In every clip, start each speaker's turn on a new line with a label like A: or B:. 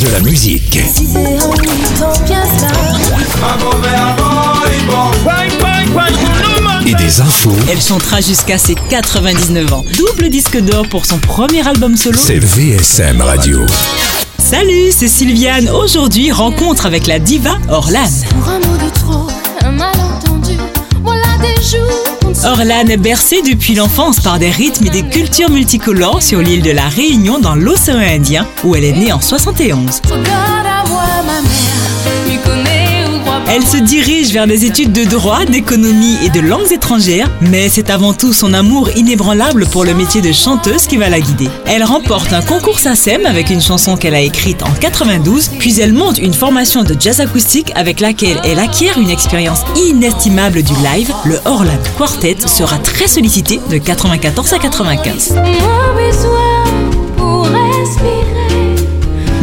A: De la musique. Et des infos.
B: Elle chantera jusqu'à ses 99 ans. Double disque d'or pour son premier album solo.
A: C'est VSM Radio.
B: Salut, c'est Sylviane. Aujourd'hui, rencontre avec la diva Orlan. Orlan est bercée depuis l'enfance par des rythmes et des cultures multicolores sur l'île de la Réunion dans l'océan Indien où elle est née en 71. Elle se dirige vers des études de droit, d'économie et de langues étrangères, mais c'est avant tout son amour inébranlable pour le métier de chanteuse qui va la guider. Elle remporte un concours SACEM avec une chanson qu'elle a écrite en 92, puis elle monte une formation de jazz acoustique avec laquelle elle acquiert une expérience inestimable du live. Le Orlan Quartet sera très sollicité de 94 à 95.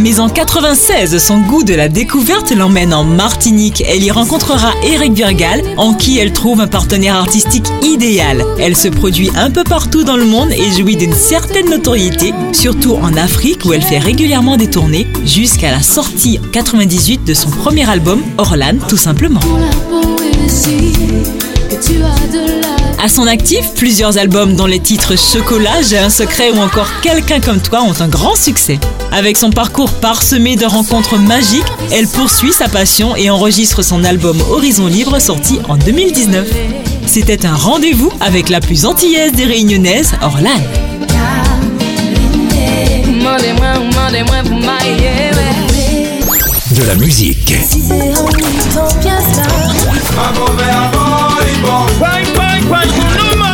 B: Mais en 96, son goût de la découverte l'emmène en Martinique. Elle y rencontrera Eric Virgal, en qui elle trouve un partenaire artistique idéal. Elle se produit un peu partout dans le monde et jouit d'une certaine notoriété, surtout en Afrique où elle fait régulièrement des tournées, jusqu'à la sortie en 98 de son premier album, Orlan, tout simplement. Son actif, plusieurs albums dont les titres Chocolat, J'ai un secret ou encore Quelqu'un comme toi ont un grand succès. Avec son parcours parsemé de rencontres magiques, elle poursuit sa passion et enregistre son album Horizon Libre sorti en 2019. C'était un rendez-vous avec la plus antillaise des réunionnaises, Orlan.
A: De la musique.